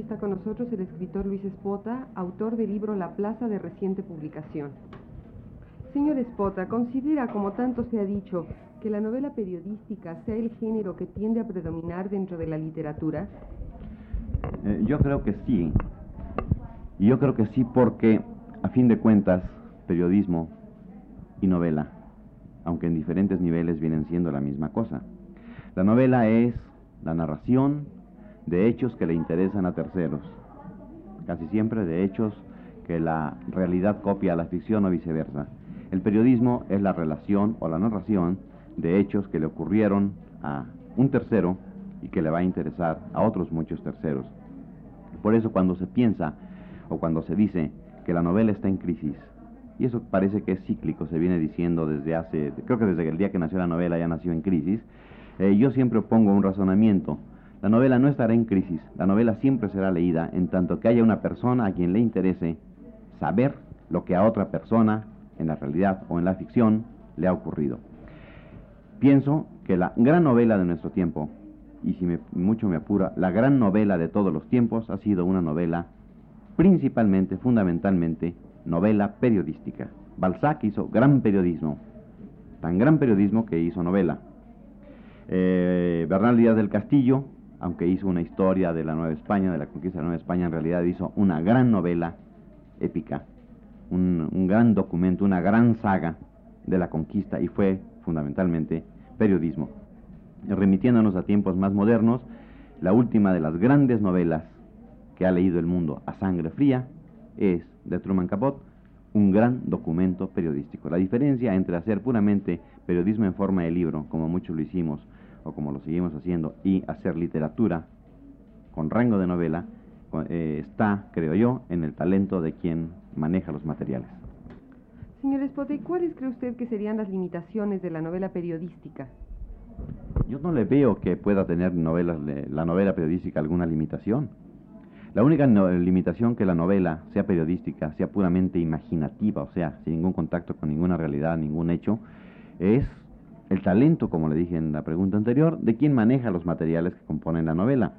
Está con nosotros el escritor Luis Espota, autor del libro La Plaza de reciente publicación. Señor Espota, ¿considera, como tanto se ha dicho, que la novela periodística sea el género que tiende a predominar dentro de la literatura? Eh, yo creo que sí. Y yo creo que sí porque, a fin de cuentas, periodismo y novela, aunque en diferentes niveles vienen siendo la misma cosa. La novela es la narración de hechos que le interesan a terceros, casi siempre de hechos que la realidad copia a la ficción o viceversa. El periodismo es la relación o la narración de hechos que le ocurrieron a un tercero y que le va a interesar a otros muchos terceros. Por eso cuando se piensa o cuando se dice que la novela está en crisis, y eso parece que es cíclico, se viene diciendo desde hace, creo que desde el día que nació la novela ya nació en crisis, eh, yo siempre pongo un razonamiento. La novela no estará en crisis, la novela siempre será leída en tanto que haya una persona a quien le interese saber lo que a otra persona, en la realidad o en la ficción, le ha ocurrido. Pienso que la gran novela de nuestro tiempo, y si me, mucho me apura, la gran novela de todos los tiempos ha sido una novela principalmente, fundamentalmente, novela periodística. Balzac hizo gran periodismo, tan gran periodismo que hizo novela. Eh, Bernal Díaz del Castillo, aunque hizo una historia de la Nueva España, de la conquista de la Nueva España, en realidad hizo una gran novela épica, un, un gran documento, una gran saga de la conquista y fue fundamentalmente periodismo. Remitiéndonos a tiempos más modernos, la última de las grandes novelas que ha leído el mundo a sangre fría es de Truman Capote, un gran documento periodístico. La diferencia entre hacer puramente periodismo en forma de libro, como muchos lo hicimos o como lo seguimos haciendo, y hacer literatura con rango de novela, eh, está, creo yo, en el talento de quien maneja los materiales. Señor Espota, ¿y cuáles cree usted que serían las limitaciones de la novela periodística? Yo no le veo que pueda tener novelas, la novela periodística alguna limitación. La única no, limitación que la novela sea periodística, sea puramente imaginativa, o sea, sin ningún contacto con ninguna realidad, ningún hecho, es el talento, como le dije en la pregunta anterior, de quien maneja los materiales que componen la novela.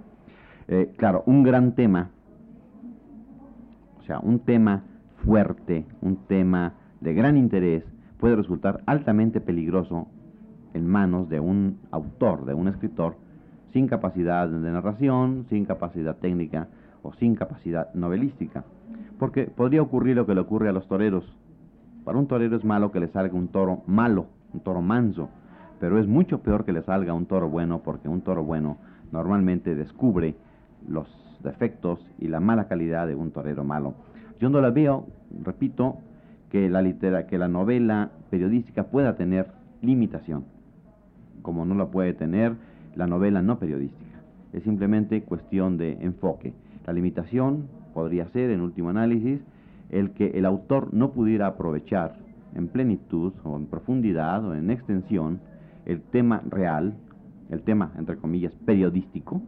Eh, claro, un gran tema, o sea, un tema fuerte, un tema de gran interés, puede resultar altamente peligroso en manos de un autor, de un escritor, sin capacidad de narración, sin capacidad técnica o sin capacidad novelística. Porque podría ocurrir lo que le ocurre a los toreros. Para un torero es malo que le salga un toro malo, un toro manso, pero es mucho peor que le salga un toro bueno porque un toro bueno normalmente descubre los defectos y la mala calidad de un torero malo. Yo no la veo, repito, que la, litera, que la novela periodística pueda tener limitación, como no la puede tener la novela no periodística. Es simplemente cuestión de enfoque. La limitación podría ser, en último análisis, el que el autor no pudiera aprovechar en plenitud o en profundidad o en extensión el tema real, el tema, entre comillas, periodístico,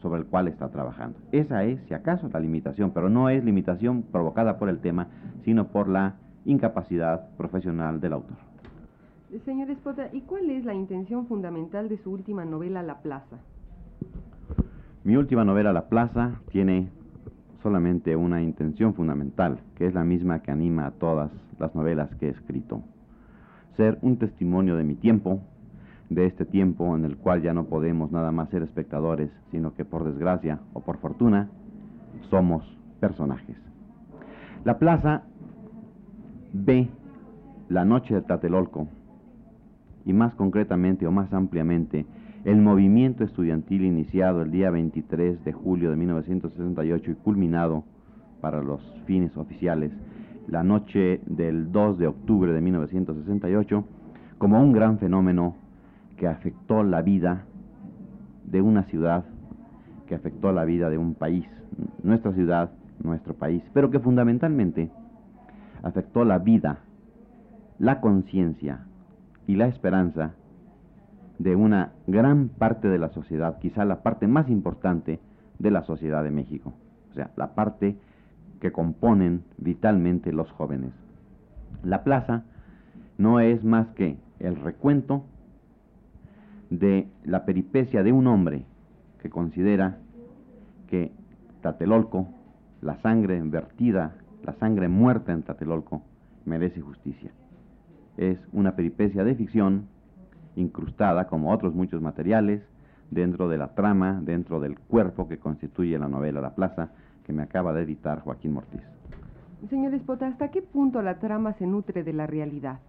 sobre el cual está trabajando. Esa es, si acaso, la limitación, pero no es limitación provocada por el tema, sino por la incapacidad profesional del autor. Señor Espota, ¿y cuál es la intención fundamental de su última novela, La Plaza? Mi última novela, La Plaza, tiene solamente una intención fundamental, que es la misma que anima a todas las novelas que he escrito. Ser un testimonio de mi tiempo, de este tiempo en el cual ya no podemos nada más ser espectadores, sino que por desgracia o por fortuna somos personajes. La plaza ve la noche de Tlatelolco, y más concretamente o más ampliamente el movimiento estudiantil iniciado el día 23 de julio de 1968 y culminado para los fines oficiales la noche del 2 de octubre de 1968 como un gran fenómeno que afectó la vida de una ciudad, que afectó la vida de un país, nuestra ciudad, nuestro país, pero que fundamentalmente afectó la vida, la conciencia y la esperanza de una gran parte de la sociedad, quizá la parte más importante de la sociedad de México, o sea, la parte que componen vitalmente los jóvenes. La plaza no es más que el recuento de la peripecia de un hombre que considera que Tatelolco, la sangre vertida, la sangre muerta en Tatelolco, merece justicia. Es una peripecia de ficción incrustada, como otros muchos materiales, dentro de la trama, dentro del cuerpo que constituye la novela La Plaza, que me acaba de editar Joaquín Mortiz. Señor Espota, ¿hasta qué punto la trama se nutre de la realidad?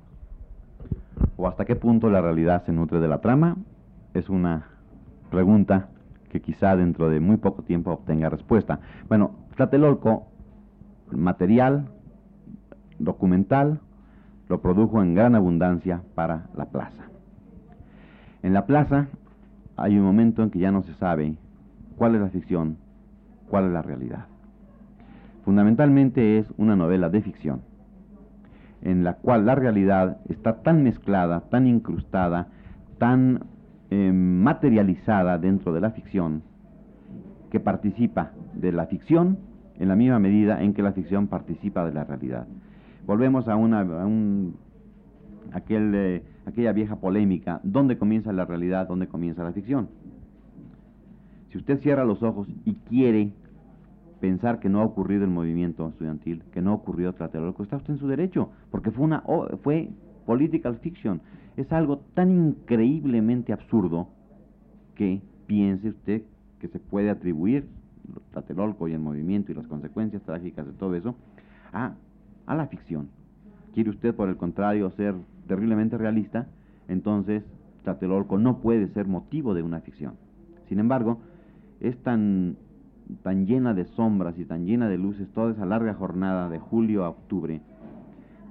¿O hasta qué punto la realidad se nutre de la trama? Es una pregunta que quizá dentro de muy poco tiempo obtenga respuesta. Bueno, Tlatelolco, material, documental, lo produjo en gran abundancia para la plaza. En la plaza hay un momento en que ya no se sabe cuál es la ficción, cuál es la realidad. Fundamentalmente es una novela de ficción, en la cual la realidad está tan mezclada, tan incrustada, tan eh, materializada dentro de la ficción, que participa de la ficción en la misma medida en que la ficción participa de la realidad. Volvemos a, una, un, aquel, eh, aquella vieja polémica, ¿dónde comienza la realidad, dónde comienza la ficción? Si usted cierra los ojos y quiere pensar que no ha ocurrido el movimiento estudiantil, que no ocurrió Tlatelolco, está usted en su derecho, porque fue una fue political fiction. Es algo tan increíblemente absurdo que piense usted que se puede atribuir Tlatelolco y el movimiento y las consecuencias trágicas de todo eso a, a la ficción. Quiere usted, por el contrario, ser terriblemente realista, entonces Tlatelolco no puede ser motivo de una ficción. Sin embargo, es tan tan llena de sombras y tan llena de luces toda esa larga jornada de julio a octubre,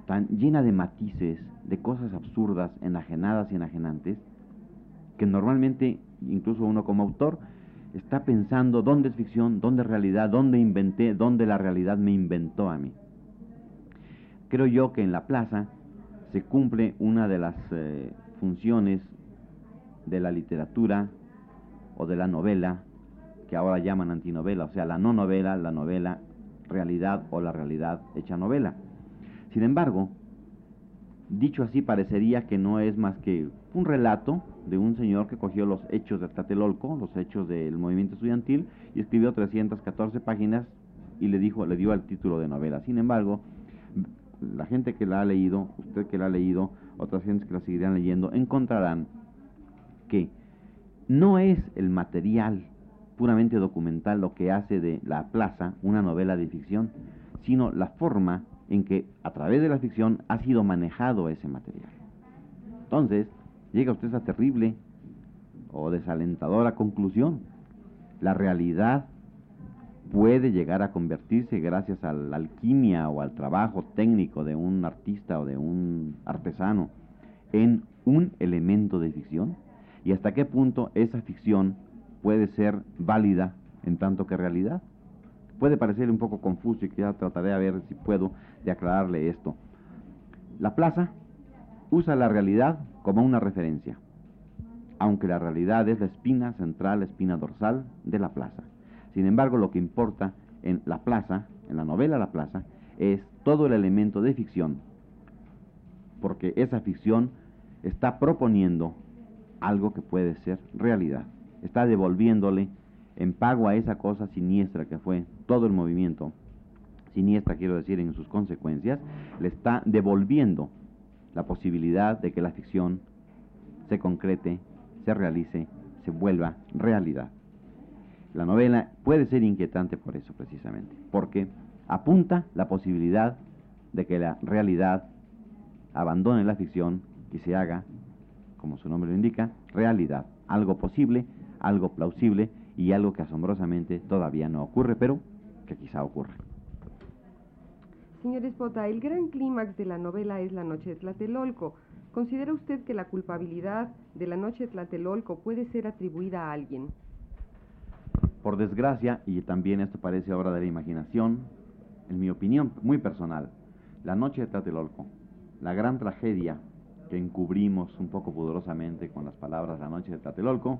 tan llena de matices, de cosas absurdas, enajenadas y enajenantes, que normalmente, incluso uno como autor, está pensando dónde es ficción, dónde es realidad, dónde inventé, dónde la realidad me inventó a mí. Creo yo que en la plaza se cumple una de las eh, funciones de la literatura o de la novela que ahora llaman antinovela, o sea, la no novela, la novela realidad o la realidad hecha novela. Sin embargo, dicho así parecería que no es más que un relato de un señor que cogió los hechos de Tlatelolco, los hechos del movimiento estudiantil, y escribió 314 páginas y le dijo, le dio el título de novela. Sin embargo, la gente que la ha leído, usted que la ha leído, otras gentes que la seguirán leyendo, encontrarán que no es el material puramente documental lo que hace de La Plaza una novela de ficción, sino la forma en que a través de la ficción ha sido manejado ese material. Entonces, llega usted a esa terrible o desalentadora conclusión. La realidad puede llegar a convertirse gracias a la alquimia o al trabajo técnico de un artista o de un artesano en un elemento de ficción y hasta qué punto esa ficción puede ser válida en tanto que realidad. Puede parecer un poco confuso y ya trataré a ver si puedo de aclararle esto. La plaza usa la realidad como una referencia, aunque la realidad es la espina central, la espina dorsal de la plaza. Sin embargo, lo que importa en la plaza, en la novela La plaza, es todo el elemento de ficción, porque esa ficción está proponiendo algo que puede ser realidad. Está devolviéndole en pago a esa cosa siniestra que fue todo el movimiento, siniestra quiero decir en sus consecuencias, le está devolviendo la posibilidad de que la ficción se concrete, se realice, se vuelva realidad. La novela puede ser inquietante por eso precisamente, porque apunta la posibilidad de que la realidad abandone la ficción y se haga como su nombre lo indica, realidad, algo posible, algo plausible y algo que asombrosamente todavía no ocurre, pero que quizá ocurre. Señor Espota, el gran clímax de la novela es la noche de Tlatelolco. ¿Considera usted que la culpabilidad de la noche de Tlatelolco puede ser atribuida a alguien? Por desgracia, y también esto parece obra de la imaginación, en mi opinión muy personal, la noche de Tlatelolco, la gran tragedia que encubrimos un poco pudorosamente con las palabras La noche de Tlatelolco,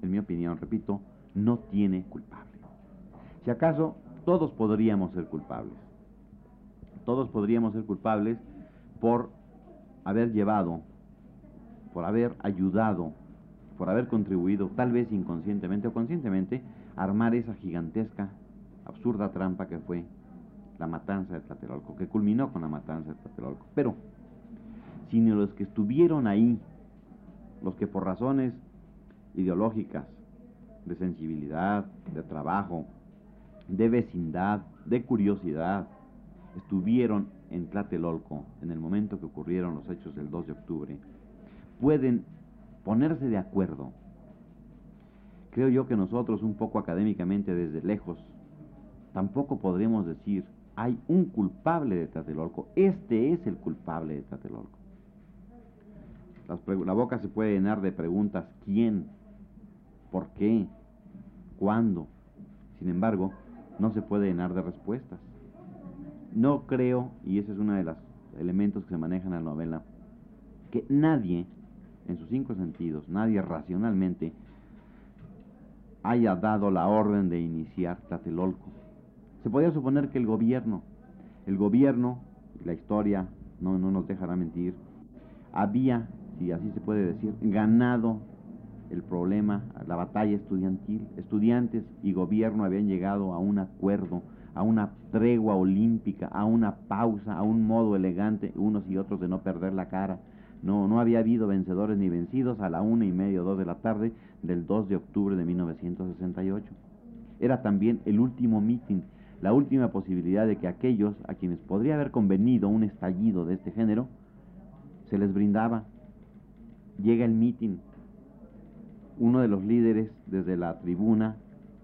en mi opinión, repito, no tiene culpable. Si acaso, todos podríamos ser culpables. Todos podríamos ser culpables por haber llevado, por haber ayudado, por haber contribuido, tal vez inconscientemente o conscientemente, armar esa gigantesca, absurda trampa que fue la matanza de Tlatelolco, que culminó con la matanza de Tlatelolco. Pero, sino los que estuvieron ahí, los que por razones ideológicas, de sensibilidad, de trabajo, de vecindad, de curiosidad, estuvieron en Tlatelolco en el momento que ocurrieron los hechos del 2 de octubre, pueden ponerse de acuerdo. Creo yo que nosotros, un poco académicamente desde lejos, tampoco podremos decir, hay un culpable de Tlatelolco, este es el culpable de Tlatelolco. la boca se puede llenar de preguntas, ¿quién? ¿Por qué? ¿Cuándo? Sin embargo, no se puede llenar de respuestas. No creo, y ese es uno de los elementos que se manejan en la novela, que nadie, en sus cinco sentidos, nadie racionalmente, haya dado la orden de iniciar Tlatelolco. Se podría suponer que el gobierno, el gobierno, la historia no, no nos dejará mentir, había, si así se puede decir, ganado el problema, la batalla estudiantil. Estudiantes y gobierno habían llegado a un acuerdo, a una tregua olímpica, a una pausa, a un modo elegante, unos y otros de no perder la cara. No, no había habido vencedores ni vencidos a la una y media o dos de la tarde del 2 de octubre de 1968. Era también el último mitin, la última posibilidad de que aquellos a quienes podría haber convenido un estallido de este género, se les brindaba. Llega el mitin, uno de los líderes desde la tribuna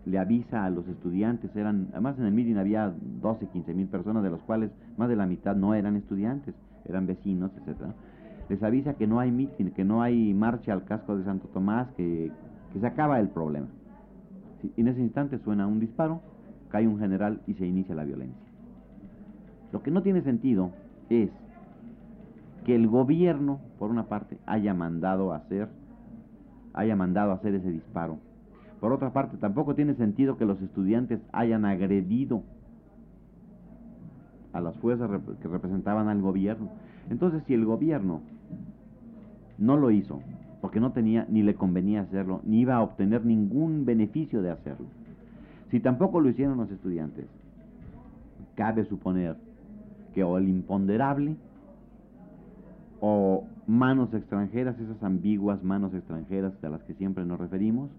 le avisa a los estudiantes, eran, además en el meeting había 12, 15 mil personas, de los cuales más de la mitad no eran estudiantes, eran vecinos, etcétera. Les avisa que no hay meeting, que no hay marcha al casco de Santo Tomás, que, se acaba el problema. en ese instante suena un disparo, cae un general y se inicia la violencia. Lo que no tiene sentido es que el gobierno, por una parte, haya mandado hacer haya mandado hacer ese disparo. Por otra parte, tampoco tiene sentido que los estudiantes hayan agredido a las fuerzas que representaban al gobierno. Entonces, si el gobierno no lo hizo, porque no tenía ni le convenía hacerlo, ni iba a obtener ningún beneficio de hacerlo, si tampoco lo hicieron los estudiantes, cabe suponer que o el imponderable o manos extranjeras, esas ambiguas manos extranjeras a las que siempre nos referimos,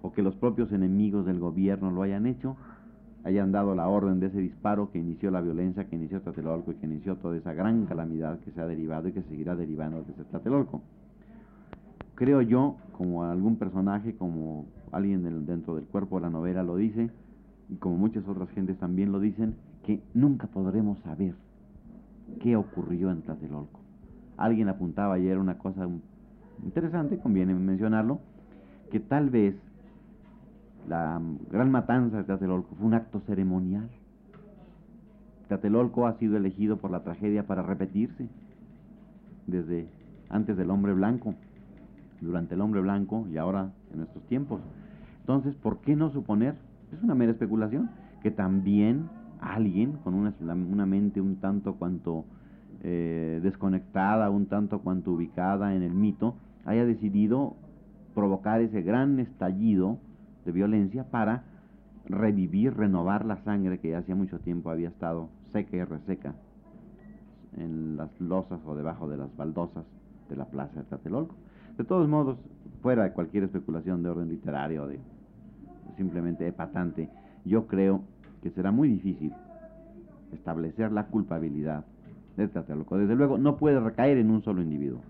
o que los propios enemigos del gobierno lo hayan hecho, hayan dado la orden de ese disparo que inició la violencia, que inició Tlatelolco y que inició toda esa gran calamidad que se ha derivado y que seguirá derivando desde Tlatelolco. Creo yo, como algún personaje, como alguien dentro del cuerpo de la novela lo dice, y como muchas otras gentes también lo dicen, que nunca podremos saber qué ocurrió en Tlatelolco. Alguien apuntaba ayer una cosa interesante, conviene mencionarlo, que tal vez la gran matanza de Tlatelolco fue un acto ceremonial. Tlatelolco ha sido elegido por la tragedia para repetirse desde antes del hombre blanco, durante el hombre blanco y ahora en nuestros tiempos. Entonces, ¿por qué no suponer, es una mera especulación, que también alguien con una, mente un tanto cuanto eh, desconectada, un tanto cuanto ubicada en el mito, haya decidido provocar ese gran estallido de violencia para revivir, renovar la sangre que hacía mucho tiempo había estado seca y reseca en las losas o debajo de las baldosas de la plaza de Tlatelolco. De todos modos, fuera de cualquier especulación de orden literario, de simplemente epatante, yo creo que será muy difícil establecer la culpabilidad desde luego, no puede recaer en un solo individuo.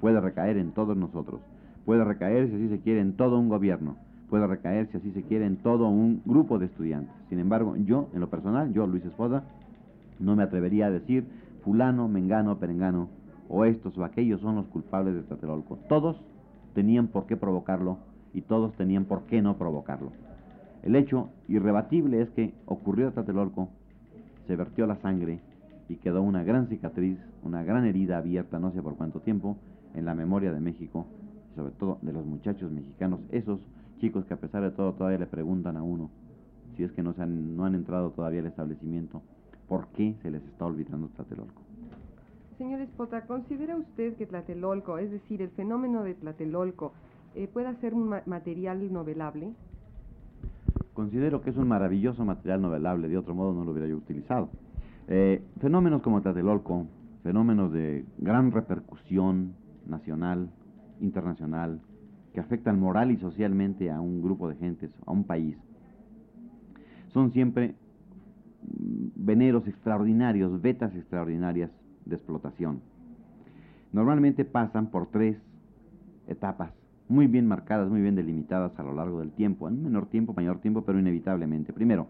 puede recaer en todos nosotros, puede recaer, si así se quiere, en todo un gobierno, puede recaer, si así se quiere, en todo un grupo de estudiantes. Sin embargo, yo, en lo personal, yo, Luis Esposa, no me atrevería a decir fulano, mengano, perengano, o estos o aquellos son los culpables de Tlatelolco. Todos tenían por qué provocarlo y todos tenían por qué no provocarlo. El hecho irrebatible es que ocurrió en Tlatelolco, se vertió la sangre y quedó una gran cicatriz, una gran herida abierta no sé por cuánto tiempo en la memoria de México y sobre todo de los muchachos mexicanos, esos chicos que a pesar de todo todavía le preguntan a uno si es que no, se han, no han entrado todavía al establecimiento, ¿por qué se les está olvidando Tlatelolco? Señor Espota, ¿considera usted que Tlatelolco, es decir, el fenómeno de Tlatelolco, eh, pueda ser un material novelable? Considero que es un maravilloso material novelable, de otro modo no lo hubiera yo utilizado. Eh, fenómenos como Tlatelolco, fenómenos de gran repercusión nacional, internacional, que afectan moral y socialmente a un grupo de gentes, a un país, son siempre mm, veneros extraordinarios, vetas extraordinarias de explotación. Normalmente pasan por tres etapas muy bien marcadas, muy bien delimitadas a lo largo del tiempo, en menor tiempo, mayor tiempo, pero inevitablemente. Primero,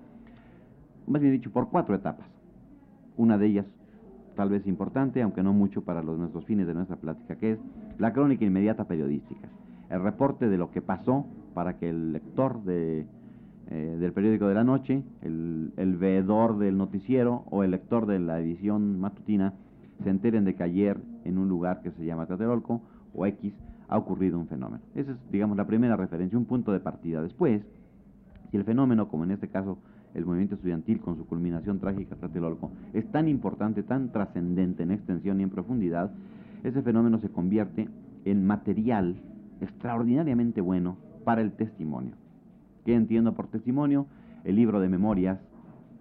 más bien dicho, por cuatro etapas. Una de ellas, tal vez importante, aunque no mucho para los, nuestros fines de nuestra plática, que es la crónica inmediata periodística. El reporte de lo que pasó para que el lector de, eh, del periódico de la noche, el, el veedor del noticiero o el lector de la edición matutina se enteren de que ayer en un lugar que se llama Tlatelolco o X ha ocurrido un fenómeno. Esa es, digamos, la primera referencia, un punto de partida. Después, si el fenómeno, como en este caso el movimiento estudiantil con su culminación trágica Tlatelolco, es tan importante, tan trascendente en extensión y en profundidad, ese fenómeno se convierte en material extraordinariamente bueno para el testimonio. ¿Qué entiendo por testimonio? El libro de memorias.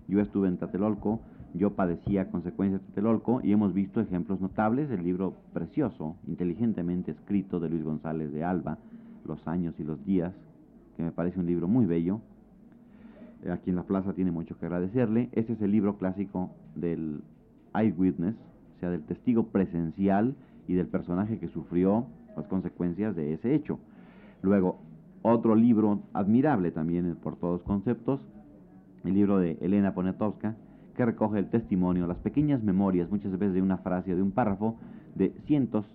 Yo estuve en Tlatelolco, yo padecía consecuencias de Telolco y hemos visto ejemplos notables del libro precioso, inteligentemente escrito de Luis González de Alba, Los años y los días, que me parece un libro muy bello. Eh, aquí en la plaza tiene mucho que agradecerle. Este es el libro clásico del eyewitness, o sea, del testigo presencial y del personaje que sufrió las consecuencias de ese hecho. Luego, otro libro admirable también por todos conceptos, el libro de Elena Poniatowska, que recoge el testimonio, las pequeñas memorias, muchas veces de una frase de un párrafo, de cientos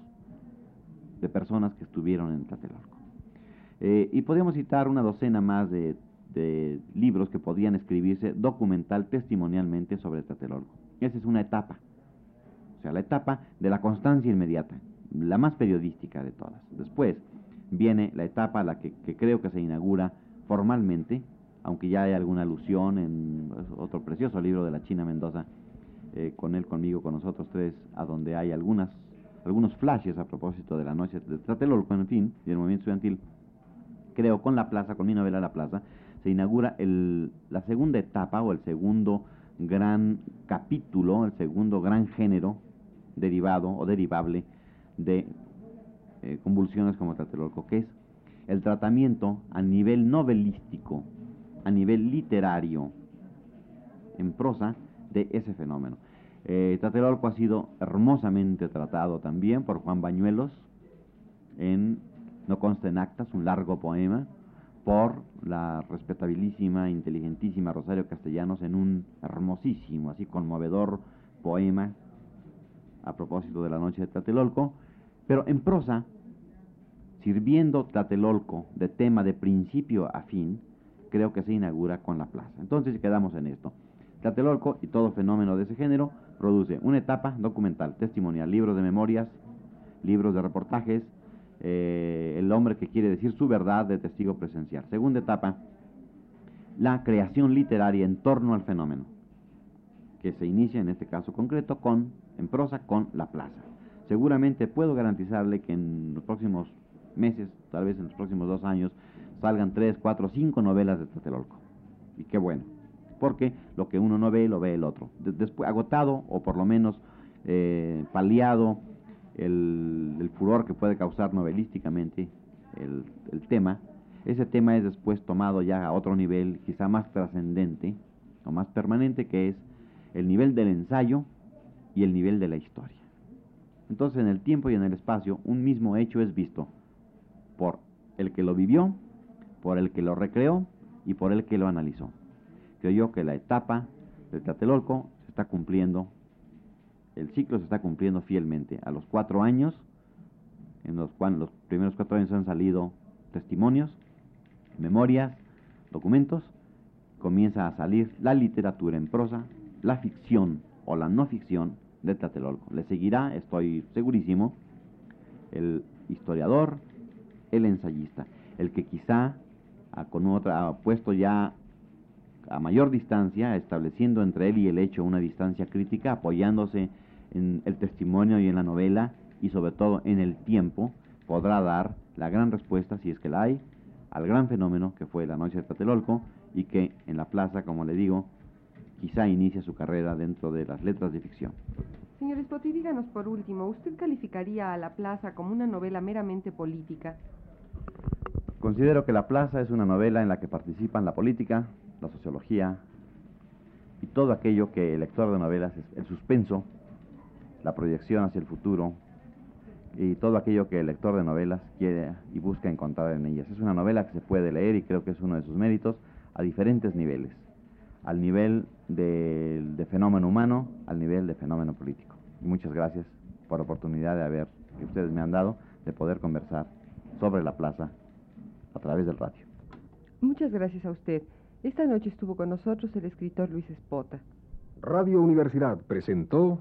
de personas que estuvieron en Tlatelolco. Eh, y podríamos citar una docena más de, libros que podían escribirse documental, testimonialmente sobre Tlatelolco. Esa es una etapa, o sea, la etapa de la constancia inmediata, la más periodística de todas. Después viene la etapa a la que creo que se inaugura formalmente, aunque ya hay alguna alusión en otro precioso libro de la China Mendoza, eh, con él, conmigo, con nosotros tres, a donde hay algunas, algunos flashes a propósito de la noche de Tlatelolco, en fin, y del movimiento estudiantil. Creo, con La Plaza, con mi novela La Plaza, se inaugura el, la segunda etapa o el segundo gran capítulo, el segundo gran género derivado o derivable de eh, convulsiones como Tlatelolco, que es el tratamiento a nivel novelístico a nivel literario, en prosa, de ese fenómeno. Eh, Tlatelolco ha sido hermosamente tratado también por Juan Bañuelos en No consta en actas, un largo poema, por la respetabilísima, inteligentísima Rosario Castellanos en un hermosísimo, así conmovedor poema a propósito de la noche de Tlatelolco, pero en prosa, sirviendo Tlatelolco de tema de principio a fin, creo que se inaugura con la plaza. Entonces quedamos en esto. Tlatelolco y todo fenómeno de ese género produce una etapa documental, testimonial, libros de memorias, libros de reportajes, eh, el hombre que quiere decir su verdad de testigo presencial. Segunda etapa, la creación literaria en torno al fenómeno, que se inicia en este caso concreto con, en prosa con la plaza. Seguramente puedo garantizarle que en los próximos meses, tal vez en los próximos dos años, salgan tres, cuatro, cinco novelas de Tlatelolco. Y qué bueno, porque lo que uno no ve, lo ve el otro. Después, agotado o por lo menos eh, paliado el, furor que puede causar novelísticamente el, el tema, ese tema es después tomado ya a otro nivel, quizá más trascendente o más permanente, que es el nivel del ensayo y el nivel de la historia. Entonces en el tiempo y en el espacio un mismo hecho es visto por el que lo vivió, por el que lo recreó y por el que lo analizó. Creo yo que la etapa del Tlatelolco se está cumpliendo, el ciclo se está cumpliendo fielmente. A los cuatro años, en los cuales los primeros cuatro años han salido testimonios, memorias, documentos, comienza a salir la literatura en prosa, la ficción o la no ficción de Tlatelolco. Le seguirá, estoy segurísimo, el historiador, el ensayista, el que quizá con otra, ha puesto ya a mayor distancia, estableciendo entre él y el hecho una distancia crítica, apoyándose en el testimonio y en la novela y sobre todo en el tiempo, podrá dar la gran respuesta, si es que la hay, al gran fenómeno que fue la noche de Tlatelolco y que en la plaza, como le digo, quizá inicia su carrera dentro de las letras de ficción. Señor Spoti, díganos por último, ¿usted calificaría a La Plaza como una novela meramente política? Considero que La Plaza es una novela en la que participan la política, la sociología y todo aquello que el lector de novelas, es el suspenso, la proyección hacia el futuro y todo aquello que el lector de novelas quiere y busca encontrar en ellas. Es una novela que se puede leer y creo que es uno de sus méritos a diferentes niveles, al nivel de, de fenómeno humano, al nivel de fenómeno político. Y muchas gracias por la oportunidad de haber, que ustedes me han dado, de poder conversar sobre la plaza a través del radio. Muchas gracias a usted. Esta noche estuvo con nosotros el escritor Luis Espota. Radio Universidad presentó